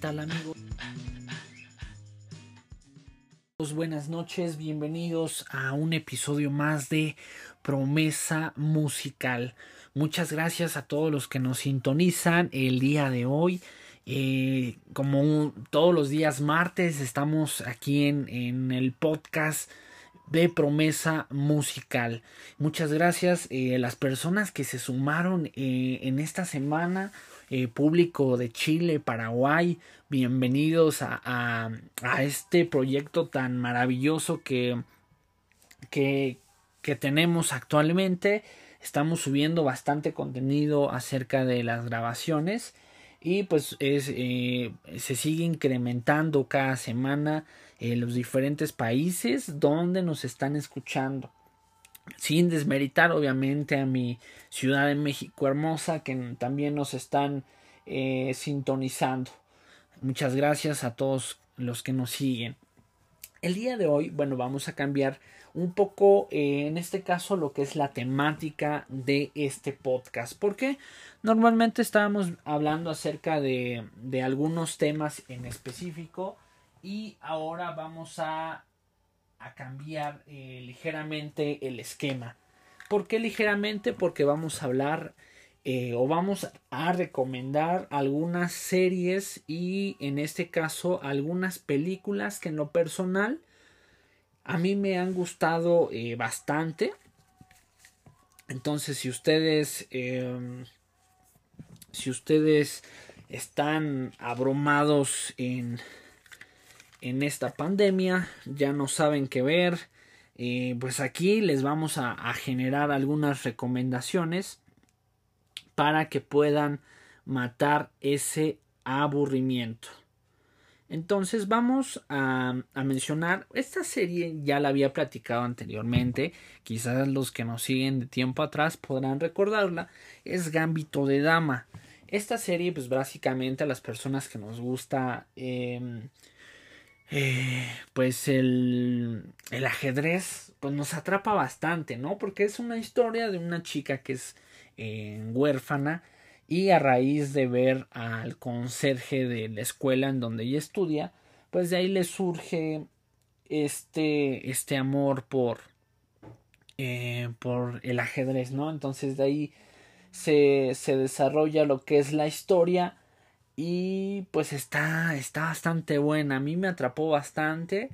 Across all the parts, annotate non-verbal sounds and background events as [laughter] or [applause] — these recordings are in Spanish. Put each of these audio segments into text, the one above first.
tal amigos? Buenas noches, bienvenidos a un episodio más de Promesa Musical. Muchas gracias a todos los que nos sintonizan el día de hoy. Eh, como todos los días martes estamos aquí en, en el podcast de promesa musical. Muchas gracias a eh, las personas que se sumaron eh, en esta semana. Eh, público de Chile, Paraguay, bienvenidos a, a, este proyecto tan maravilloso que, que, que tenemos actualmente. Estamos subiendo bastante contenido acerca de las grabaciones y pues es, se sigue incrementando cada semana en los diferentes países donde nos están escuchando. Sin desmeritar obviamente a mi ciudad de México hermosa que también nos están eh, sintonizando. Muchas gracias a todos los que nos siguen. El día de hoy, bueno, vamos a cambiar un poco, eh, en este caso, lo que es la temática de este podcast. Porque normalmente estábamos hablando acerca de, de algunos temas en específico y ahora vamos a, cambiar eh, ligeramente el esquema. ¿Por qué ligeramente? Porque vamos a hablar eh, o vamos a recomendar algunas series y en este caso algunas películas que en lo personal a mí me han gustado eh, bastante. Entonces si ustedes em, si ustedes están abrumados en en esta pandemia, ya no saben qué ver, eh, pues aquí les vamos a, generar algunas recomendaciones para que puedan matar ese aburrimiento. Entonces vamos a, mencionar, esta serie ya la había platicado anteriormente, quizás los que nos siguen de tiempo atrás podrán recordarla, es Gambito de Dama. Esta serie pues básicamente a las personas que nos gusta eh, eh, pues el, el ajedrez pues nos atrapa bastante, ¿no? Porque es una historia de una chica que es eh, huérfana y a raíz de ver al conserje de la escuela en donde ella estudia, pues de ahí le surge este, este amor por, eh, por el ajedrez, ¿no? Entonces de ahí se, se desarrolla lo que es la historia y pues está, está bastante buena. A mí me atrapó bastante.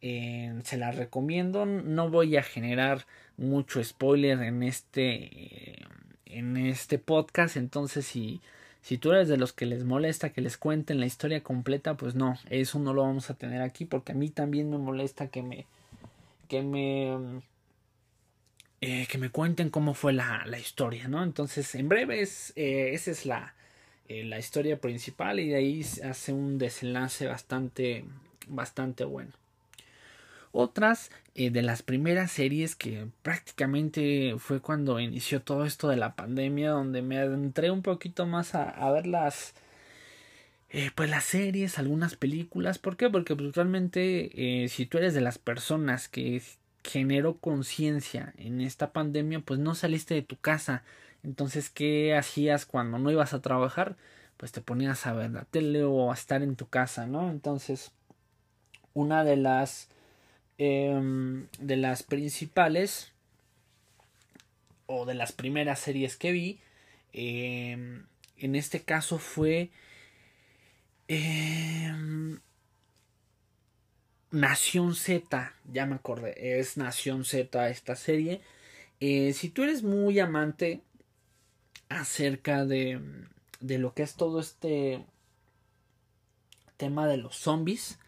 Eh, se la recomiendo. No voy a generar mucho spoiler en este. Eh, en este podcast. Entonces, si, si tú eres de los que les molesta que les cuenten la historia completa, pues no, eso no lo vamos a tener aquí. Porque a mí también me molesta que me. que me. Eh, que me cuenten cómo fue la, la historia, ¿no? Entonces, en breve, es, esa es la, eh, la historia principal y de ahí hace un desenlace bastante, bastante bueno. Otras eh, de las primeras series que prácticamente fue cuando inició todo esto de la pandemia, donde me adentré un poquito más a, ver las, eh, pues las series, algunas películas. ¿Por qué? Porque pues, realmente si tú eres de las personas que generó conciencia en esta pandemia, pues no saliste de tu casa entonces, ¿qué hacías cuando no ibas a trabajar? Pues te ponías a ver la tele o a estar en tu casa, ¿no? Entonces, una de las em, de las principales o de las primeras series que vi em, en este caso fue em, Nación Z, ya me acordé, es Nación Z esta serie. Eh, si tú eres muy amante acerca de, de lo que es todo este tema de los zombies.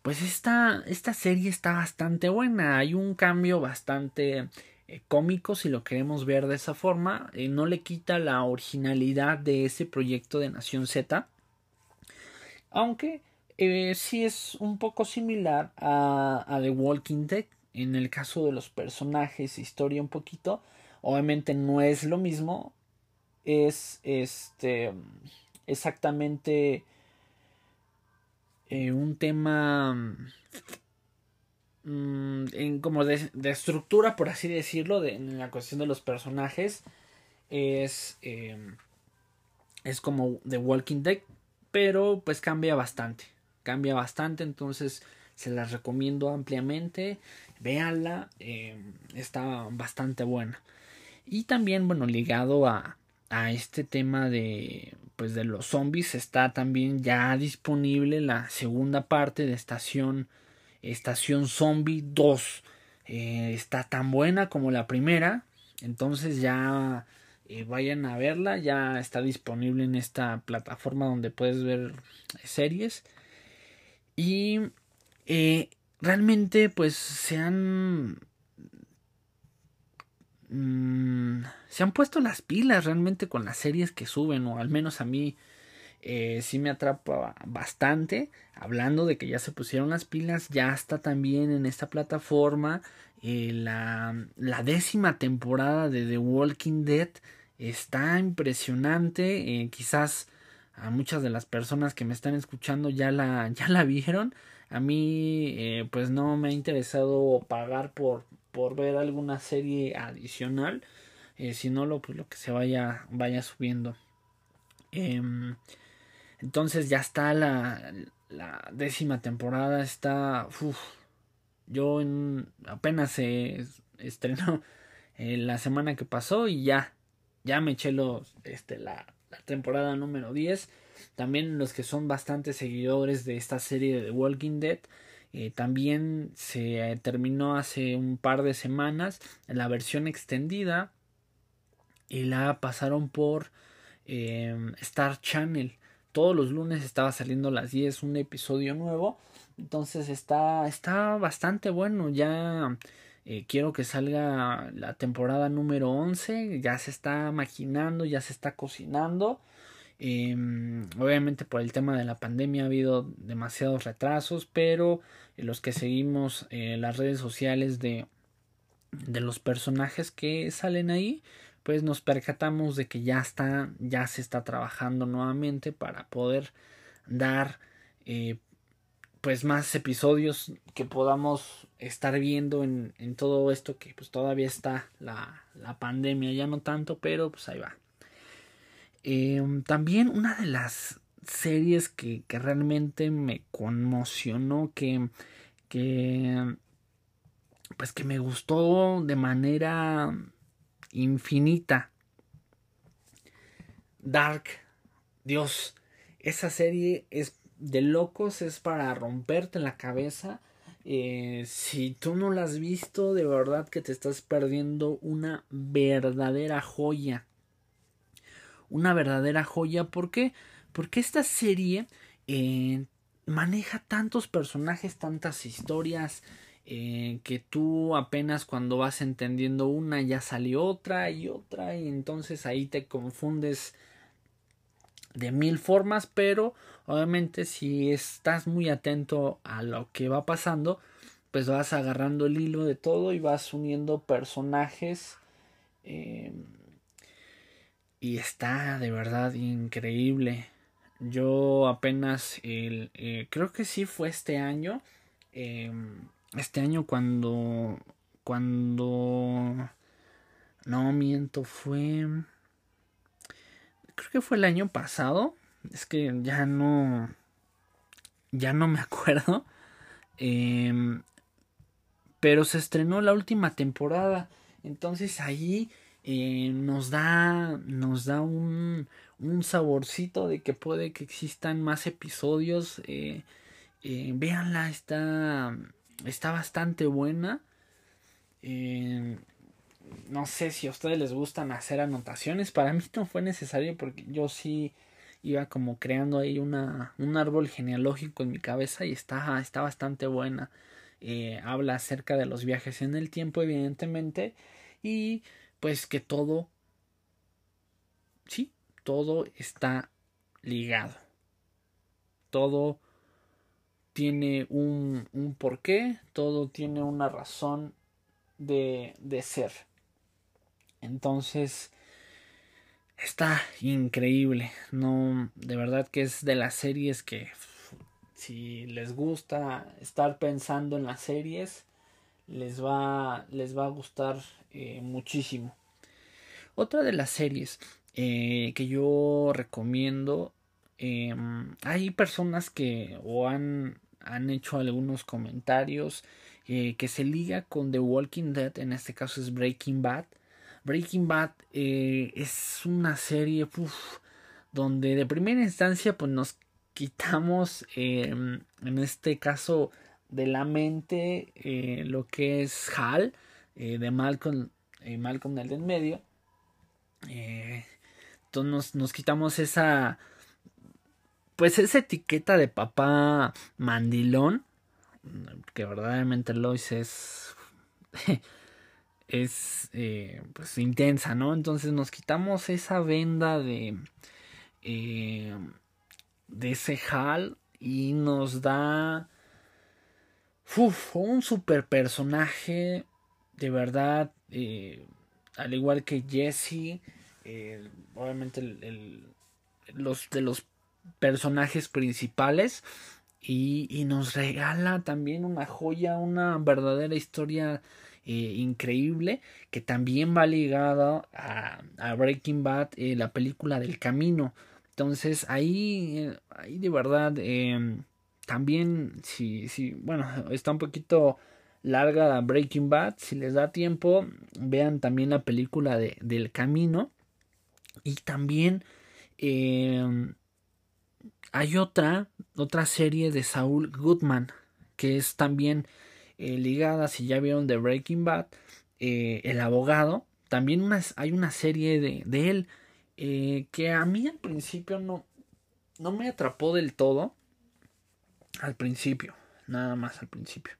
Pues esta, esta serie está bastante buena. Hay un cambio bastante eh, cómico si lo queremos ver de esa forma. Eh, no le quita la originalidad de ese proyecto de Nación Z. Aunque eh, sí es un poco similar a, a The Walking Dead. En el caso de los personajes, historia un poquito. Obviamente no es lo mismo es este exactamente eh, un tema mm, en como de, estructura por así decirlo de, en la cuestión de los personajes es em, es como The Walking Dead pero pues cambia bastante, cambia bastante, entonces se las recomiendo ampliamente, véanla, eh, está bastante buena. Y también, bueno, ligado a, a este tema de pues de los zombies está también ya disponible la segunda parte de estación estación zombie 2 eh, está tan buena como la primera entonces ya eh, vayan a verla ya está disponible en esta plataforma donde puedes ver series. Y eh, realmente pues se han Mm, se han puesto las pilas realmente con las series que suben, o al menos a mí eh, sí me atrapa bastante. Hablando de que ya se pusieron las pilas, ya está también en esta plataforma eh, la, la, décima temporada de The Walking Dead. Está impresionante, eh, quizás a muchas de las personas que me están escuchando ya la, ya la vieron. A mí pues no me ha interesado pagar por, por ver alguna serie adicional. Eh, si no, lo, pues lo que se vaya, vaya subiendo. Em, entonces ya está la, la décima temporada. Está. yo en, apenas se estrenó [laughs] eh, la semana que pasó y ya. Ya me eché los, este, la, la temporada número 10. También los que son bastante seguidores de esta serie de The Walking Dead eh, también se terminó hace un par de semanas la versión extendida y la pasaron por eh, Star Channel. Todos los lunes estaba saliendo a las 10 un episodio nuevo. Entonces está, está bastante bueno. Ya eh, quiero que salga la temporada número 11. Ya se está maquinando, ya se está cocinando. Em, obviamente por el tema de la pandemia ha habido demasiados retrasos, pero los que seguimos eh, las redes sociales de, de los personajes que salen ahí, pues nos percatamos de que ya está, ya se está trabajando nuevamente para poder dar eh, pues más episodios que podamos estar viendo en, en todo esto que pues todavía está la, la pandemia, ya no tanto, pero pues ahí va. Em, también una de las series que, que realmente me conmocionó, que, que, pues que me gustó de manera infinita. Dark, Dios, esa serie es de locos, es para romperte la cabeza. Eh, si tú no la has visto, de verdad que te estás perdiendo una verdadera joya una verdadera joya. ¿Por qué? Porque esta serie eh, maneja tantos personajes, tantas historias, eh, que tú apenas cuando vas entendiendo una ya salió otra y otra y entonces ahí te confundes de mil formas, pero obviamente si estás muy atento a lo que va pasando, pues vas agarrando el hilo de todo y vas uniendo personajes eh, y está de verdad increíble. Yo apenas, el, eh, creo que sí fue este año, em, este año cuando, cuando, no miento, fue, creo que fue el año pasado, es que ya no, ya no me [laughs] acuerdo, em, pero se estrenó la última temporada, entonces ahí eh, nos da, nos da un, un, saborcito de que puede que existan más episodios. Eh, eh, véanla, está, está bastante buena. no sé si a ustedes les gustan hacer anotaciones. Para mí no fue necesario porque yo sí iba como creando ahí una, un árbol genealógico en mi cabeza y está, está bastante buena. habla acerca de los viajes en el tiempo, evidentemente. Y pues que todo, sí, todo está ligado. Todo tiene un, un porqué, todo tiene una razón de, de ser. Entonces, está increíble. No, de verdad que es de las series que si les gusta estar pensando en las series, les va, les va a gustar eh, muchísimo. Otra de las series eh, que yo recomiendo em, hay personas que o han, han hecho algunos comentarios eh, que se liga con The Walking Dead, en este caso es Breaking Bad. Breaking Bad es una serie donde de primera instancia pues nos quitamos em, en este caso de la mente lo que es Hal de Malcolm, Malcolm el en medio. entonces nos, quitamos esa pues esa etiqueta de papá mandilón que verdaderamente Lois es [laughs] es eh, pues intensa, ¿no? Entonces nos quitamos esa venda de eh, de ese hal y nos da un super personaje de verdad eh, al igual que Jesse obviamente los de los personajes principales y, nos regala también una joya, una verdadera historia eh, increíble que también va ligada a, Breaking Bad, eh, la película del camino. Entonces ahí, eh, ahí de verdad también, si, si, bueno, está un poquito larga Breaking Bad, si les da tiempo, vean también la película de, del camino y también em, hay otra, otra serie de Saul Goodman, que es también eh, ligada, si ya vieron de Breaking Bad, eh, El abogado. También hay una serie de, de él eh, que a mí al principio no, no me atrapó del todo. Al principio, nada más al principio.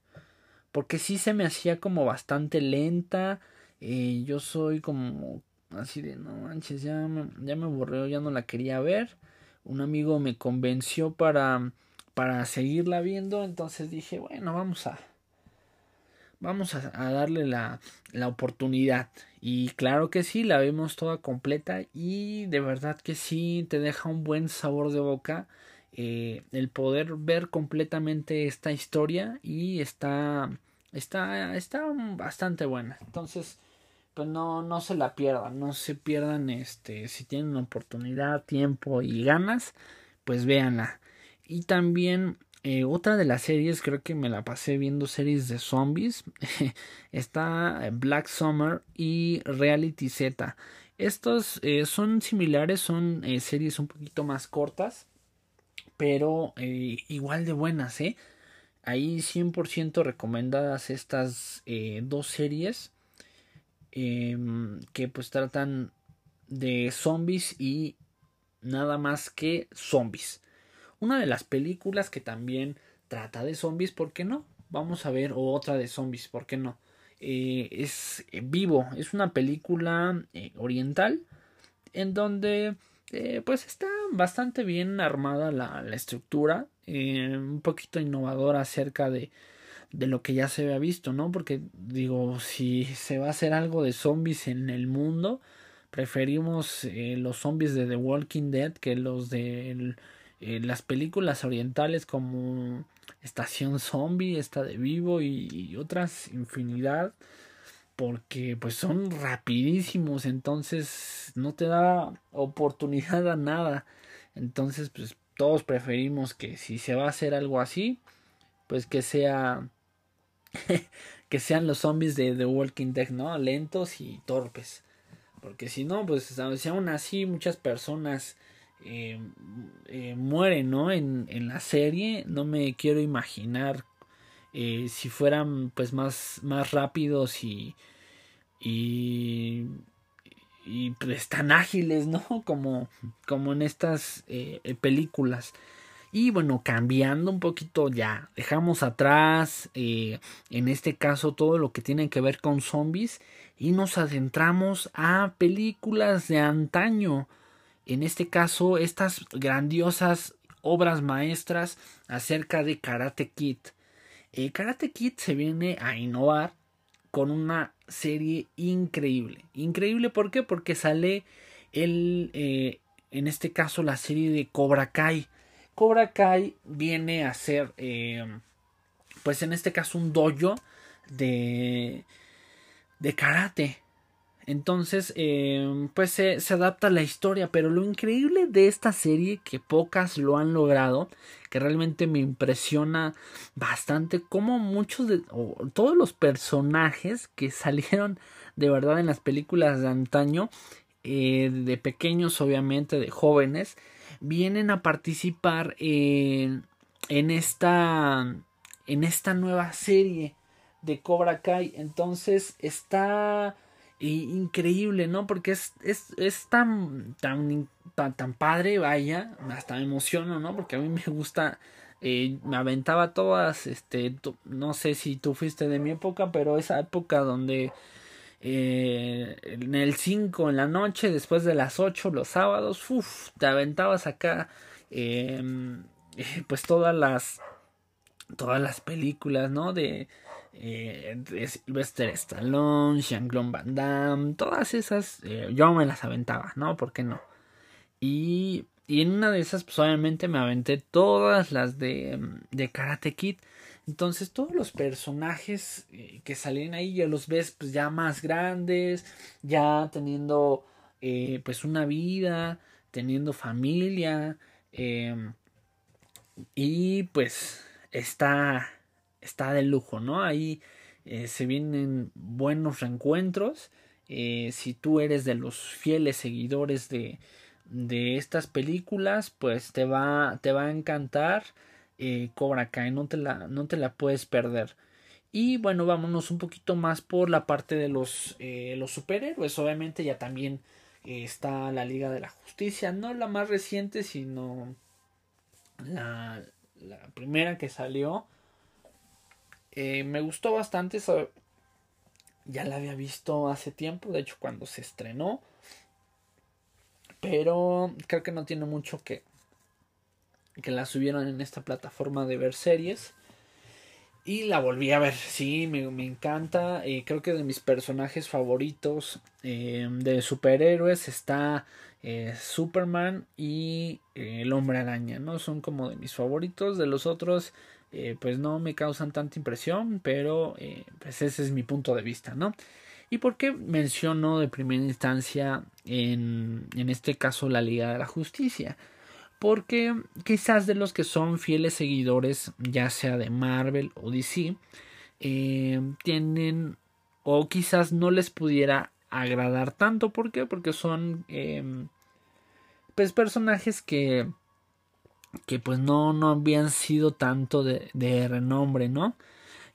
Porque sí se me hacía como bastante lenta. yo soy como así de no manches, ya me, ya me aburrió, ya no la quería ver un amigo me convenció para, para seguirla viendo, entonces dije, bueno, vamos a, vamos a, darle la, la, oportunidad. Y claro que sí, la vemos toda completa y de verdad que sí, te deja un buen sabor de boca. Eh, el poder ver completamente esta historia y está, está, está bastante buena. Entonces, pues no, no se la pierdan, no se pierdan este, si tienen oportunidad, tiempo y ganas, pues véanla. Y también eh, otra de las series, creo que me la pasé viendo series de zombies, [laughs] está Black Summer y Reality Z. Estos eh, son similares, son series un poquito más cortas, pero igual de buenas, ¿eh? Ahí 100% recomendadas estas dos series Em, que pues tratan de zombies y nada más que zombies. Una de las películas que también trata de zombies, ¿por qué no? Vamos a ver otra de zombies, ¿por qué no? Eh, es eh, Vivo, es una película eh, oriental en donde pues está bastante bien armada la, estructura, un poquito innovadora acerca de de lo que ya se había visto, ¿no? Porque digo, si se va a hacer algo de zombies en el mundo, preferimos eh, los zombies de The Walking Dead que los de eh, las películas orientales como Estación Zombie, esta de Vivo y, otras infinidad porque pues son rapidísimos entonces no te da oportunidad a nada entonces pues todos preferimos que si se va a hacer algo así pues que sea [laughs] que sean los zombies de The Walking Dead, ¿no? Lentos y torpes. Porque si no, pues si aún así muchas personas eh, eh, mueren, ¿no? En, en, la serie, no me quiero imaginar eh, si fueran pues más, más rápidos y, y, pues tan ágiles, ¿no? [laughs] Como, como en estas películas. Y bueno, cambiando un poquito ya, dejamos atrás, eh, en este caso, todo lo que tiene que ver con zombies y nos adentramos a películas de antaño. En este caso, estas grandiosas obras maestras acerca de Karate Kid. Eh, Karate Kid se viene a innovar con una serie increíble. Increíble, ¿por qué? Porque sale el, eh, en este caso, la serie de Cobra Kai. Cobra Kai viene a ser, eh, pues en este caso, un dojo de, de karate. Entonces, eh, pues se, adapta a la historia, pero lo increíble de esta serie, que pocas lo han logrado, que realmente me impresiona bastante, como muchos de, todos los personajes que [laughs] salieron de verdad en las películas de antaño, eh, de pequeños obviamente, de jóvenes, vienen a participar en, esta, en esta nueva serie de Cobra Kai. Entonces está increíble, ¿no? Porque es, es, es tan, tan, tan, padre, vaya, hasta me emociono, ¿no? Porque a mí me gusta, eh, me aventaba todas, este, no sé si tú fuiste de mi época, pero esa época donde eh, en el 5 en la noche, después de las 8 los sábados, uff, te aventabas acá, em, pues todas las, todas las películas, ¿no? De eh, Sylvester Stallone, Jean-Claude Van Damme, todas esas eh, yo me las aventaba, ¿no? ¿Por qué no? Y, y en una de esas, pues obviamente me aventé todas las de, de Karate Kid. Entonces todos los personajes eh, que salen ahí ya los ves pues ya más grandes, ya teniendo eh, pues una vida, teniendo familia y pues está está de lujo, ¿no? Ahí eh, se vienen buenos reencuentros. Eh, si tú eres de los fieles seguidores de, de estas películas, pues te va, te va a encantar eh, Cobra Kai, no te, la, no te la puedes perder. Y bueno, vámonos un poquito más por la parte de los, los superhéroes. Obviamente ya también está la Liga de la Justicia, no la más reciente, sino la, la primera que salió eh, me gustó bastante. ya la había visto hace tiempo, de hecho cuando se estrenó. Pero creo que no tiene mucho que, que la subieron en esta plataforma de ver series. Y la volví a ver, sí, me, encanta. Eh, creo que de mis personajes favoritos eh, de superhéroes está Superman y el hombre araña, ¿no? Son como de mis favoritos. De los otros, eh, pues no me causan tanta impresión, pero eh, pues ese es mi punto de vista, ¿no? ¿Y por qué menciono de primera instancia en, en este caso la Liga de la Justicia? Porque quizás de los que son fieles seguidores, ya sea de Marvel o DC, eh, tienen o quizás no les pudiera agradar tanto. ¿Por qué? Porque son pues personajes que que pues no, no habían sido tanto de, de renombre, ¿no?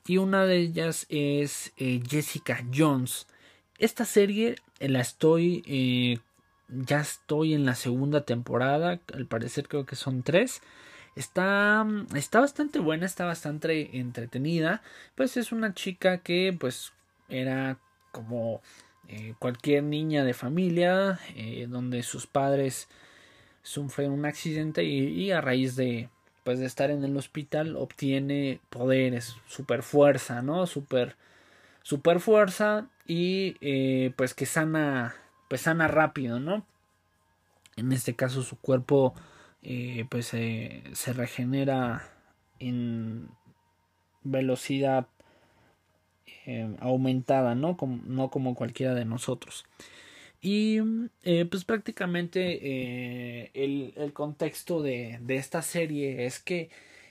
Y una de ellas es eh, Jessica Jones. Esta serie eh, la estoy, eh, ya estoy en la segunda temporada, al parecer creo que son tres. Está, está bastante buena, está bastante entretenida. Pues es una chica que pues era como cualquier niña de familia, donde sus padres sufre un accidente y, a raíz de pues de estar en el hospital obtiene poderes, super fuerza, ¿no? Super, super fuerza y eh, pues que sana, pues sana rápido, ¿no? En este caso su cuerpo eh, pues se regenera en velocidad eh, aumentada, ¿no? Como, no como cualquiera de nosotros. Y eh, pues prácticamente eh, el, el, contexto de, de, esta serie es que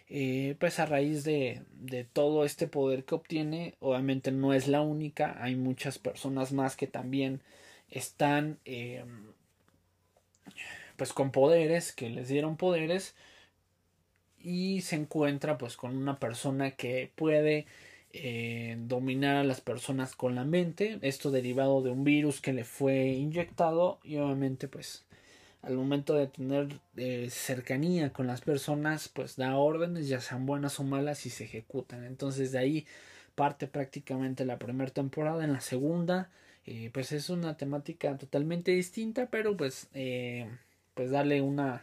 eh, pues a raíz de, de, todo este poder que obtiene, obviamente no es la única, hay muchas personas más que también están pues con poderes, que les dieron poderes y se encuentra pues con una persona que puede eh, dominar a las personas con la mente, esto derivado de un virus que le fue inyectado y obviamente pues al momento de tener eh, cercanía con las personas pues da órdenes ya sean buenas o malas y se ejecutan. Entonces de ahí parte prácticamente la primera temporada. En la segunda eh, pues es una temática totalmente distinta pero pues pues darle una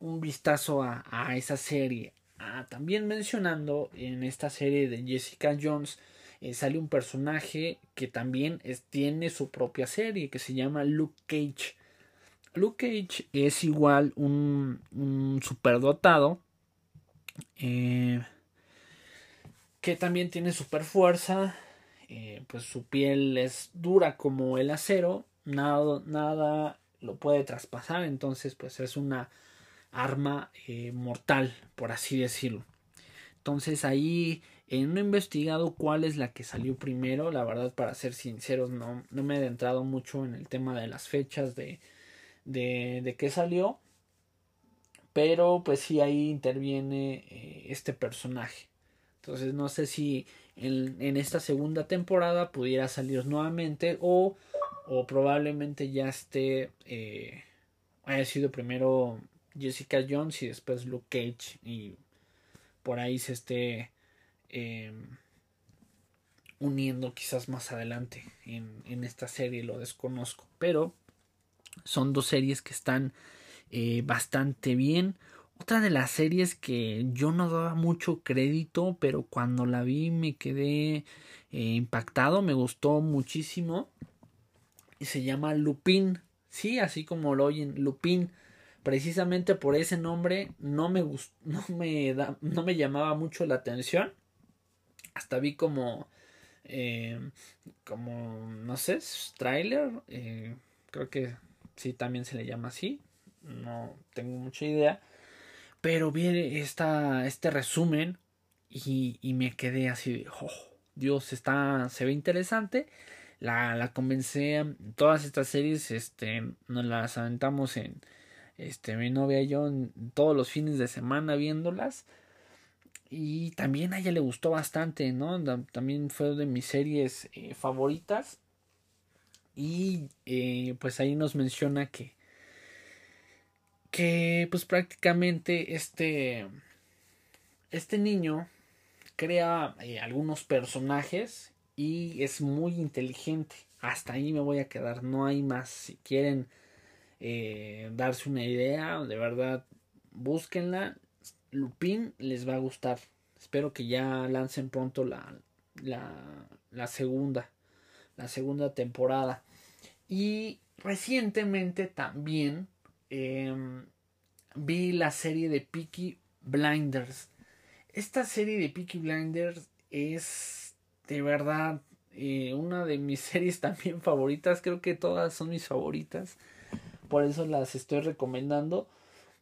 un vistazo a, a esa serie Ah, también mencionando en esta serie de Jessica Jones eh, sale un personaje que también tiene su propia serie que se llama Luke Cage. Luke Cage es igual un, un superdotado eh, que también tiene super fuerza eh, pues su piel es dura como el acero, nada, nada lo puede traspasar, entonces pues es una arma eh, mortal, por así decirlo. Entonces ahí eh, no he investigado cuál es la que salió primero, la verdad para ser sinceros no, no me he adentrado mucho en el tema de las fechas de, de, de qué salió, pero pues sí ahí interviene eh, este personaje. Entonces no sé si en, en, esta segunda temporada pudiera salir nuevamente o, o probablemente ya esté, eh, haya sido primero Jessica Jones y después Luke Cage y por ahí se esté eh, uniendo quizás más adelante en, en, esta serie, lo desconozco, pero son dos series que están eh, bastante bien. Otra de las series que yo no daba mucho crédito, pero cuando la vi me quedé eh, impactado, me gustó muchísimo. Y se llama Lupin. Sí, así como lo oyen, Lupin precisamente por ese nombre no me [laughs] no me da, no me llamaba mucho la atención. Hasta vi como eh, como no sé trailer eh, creo que sí también se le llama así no tengo mucha idea pero vi esta, este resumen y, y me quedé así oh, Dios está se ve interesante la, la todas estas series este nos las aventamos en este, mi novia y yo todos los fines de semana viéndolas. Y también a ella le gustó bastante, ¿no? También fue de mis series eh, favoritas. Y eh, pues ahí nos menciona que. Que pues prácticamente este. Este niño crea eh, algunos personajes y es muy inteligente. Hasta ahí me voy a quedar. No hay más. Si quieren eh, darse una idea, de verdad, búsquenla. Lupin les va a gustar. Espero que ya lancen pronto la, la, segunda, la segunda temporada. Y recientemente también em, vi la serie de Peaky Blinders. Esta serie de Peaky Blinders es de verdad eh, una de mis [laughs] series también favoritas. Creo que todas son mis favoritas por eso las estoy recomendando.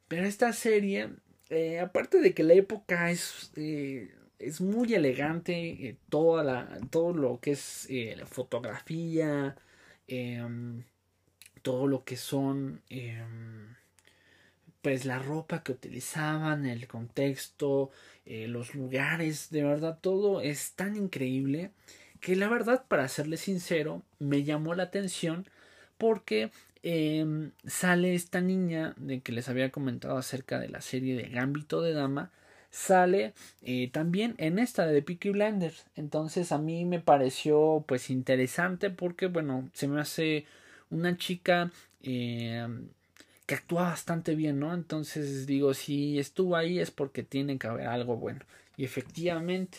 Pero esta serie, eh, aparte de que la época es, eh, es muy elegante, eh, toda la, todo lo que es la fotografía, em, todo lo que son em, pues la ropa que utilizaban, el contexto, los lugares, de verdad todo es tan increíble que la verdad, para serle sincero, me llamó la atención porque Em, sale esta niña de que les había comentado acerca de la serie de Gambito de Dama, sale eh, también en esta de Peaky Blinders. Entonces a mí me pareció pues interesante porque bueno, se me hace una chica em, que actúa bastante bien, ¿no? Entonces digo, si estuvo ahí es porque tiene que haber algo bueno. Y efectivamente,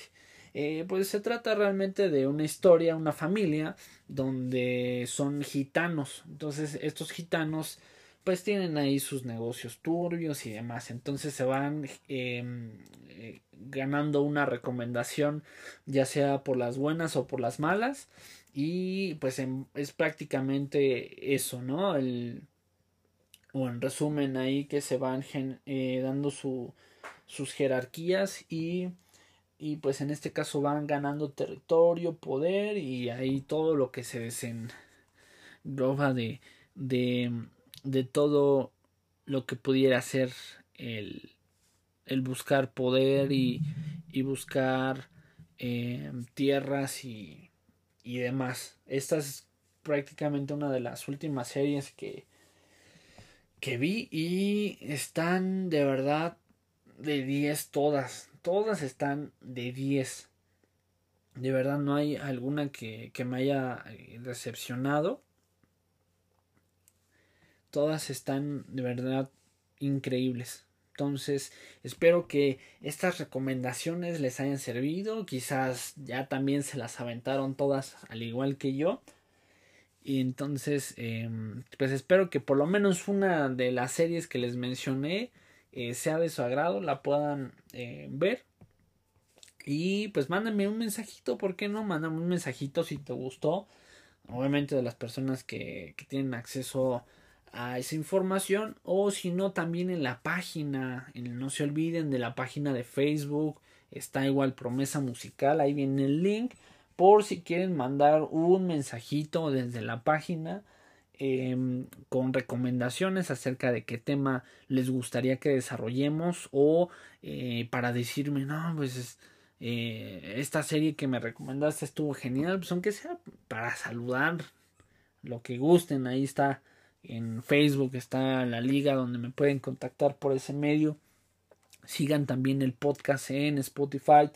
eh, pues se trata realmente de una historia, una familia donde son gitanos. Entonces estos gitanos pues tienen ahí sus negocios turbios y demás. Entonces se van em, eh, ganando una recomendación ya sea por las buenas o por las malas. Y pues es prácticamente eso, ¿no? El, o en resumen ahí que se van eh, dando su, sus jerarquías y y pues en este caso van ganando territorio, poder y ahí todo lo que se desengloba de, de, de todo lo que pudiera ser el, el buscar poder y, y buscar eh, tierras y, y demás. Esta es prácticamente una de las últimas series que, que vi y están de verdad de 10 todas todas están de 10. De verdad no hay alguna que, que me haya eh, decepcionado. Todas están de verdad increíbles. Entonces, espero que estas recomendaciones les hayan servido. Quizás ya también se las aventaron todas al igual que yo. Y entonces, em, pues espero que por lo menos una de las series que les mencioné eh, sea de su agrado, la puedan eh, ver. Y pues mándame un mensajito, ¿por qué no? Mándame un mensajito si te gustó. Obviamente de las personas que, que tienen acceso a esa información. O si no, también en la página. No se olviden de la página de Facebook. Está igual promesa musical. Ahí viene el link. Por si quieren mandar un mensajito desde la página. Em, con recomendaciones acerca de qué tema les gustaría que desarrollemos o eh, para decirme no pues eh, esta serie que me recomendaste estuvo genial, pues aunque sea para saludar, lo que gusten, ahí está en Facebook, está la liga donde me pueden contactar por ese medio. Sigan también el podcast en Spotify.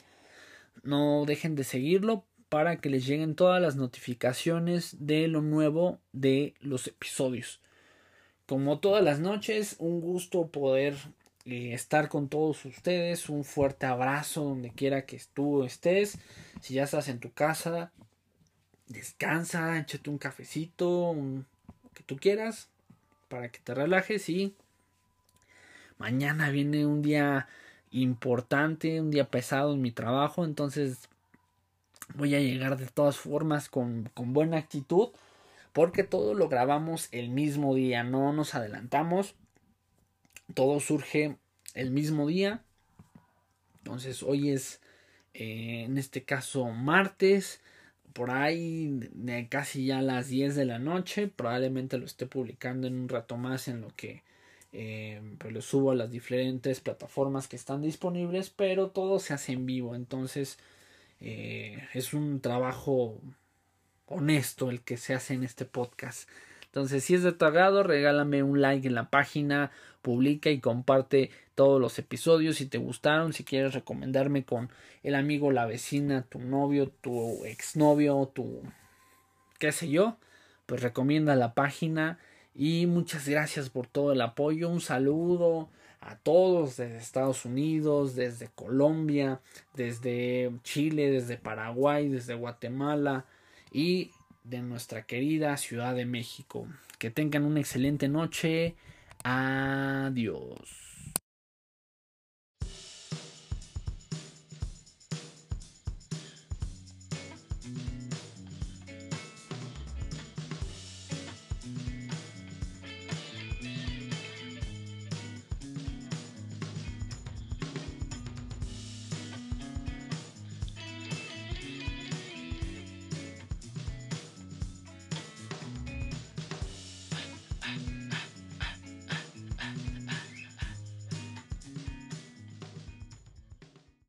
No dejen de seguirlo para que les lleguen todas las notificaciones de lo nuevo de los episodios. Como todas las noches, un gusto poder eh, estar con todos ustedes. Un fuerte abrazo donde quiera que tú estés. Si ya estás en tu casa, descansa, échate un cafecito, lo que tú quieras, para que te relajes y mañana viene un día importante, un día pesado en mi trabajo, entonces voy a llegar de todas formas con, con buena actitud porque todo lo grabamos el mismo día, no nos adelantamos todo surge el mismo día. Entonces hoy es, eh, en este caso, martes. Por ahí casi ya las 10 de la noche. Probablemente lo esté publicando en un rato más en lo que eh, pues lo subo a las diferentes plataformas que están disponibles. Pero todo se hace en vivo. Entonces eh, es un trabajo honesto el que se hace en este podcast. Entonces, si es de tu agrado, regálame un like en la página, publica y comparte todos los episodios si te gustaron, si quieres recomendarme con el amigo, la vecina, tu novio, tu exnovio, tu qué sé yo, pues recomienda la página y muchas gracias por todo el apoyo, un saludo a todos desde Estados Unidos, desde Colombia, desde Chile, desde Paraguay, desde Guatemala y de nuestra querida Ciudad de México. Que tengan una excelente noche. Adiós.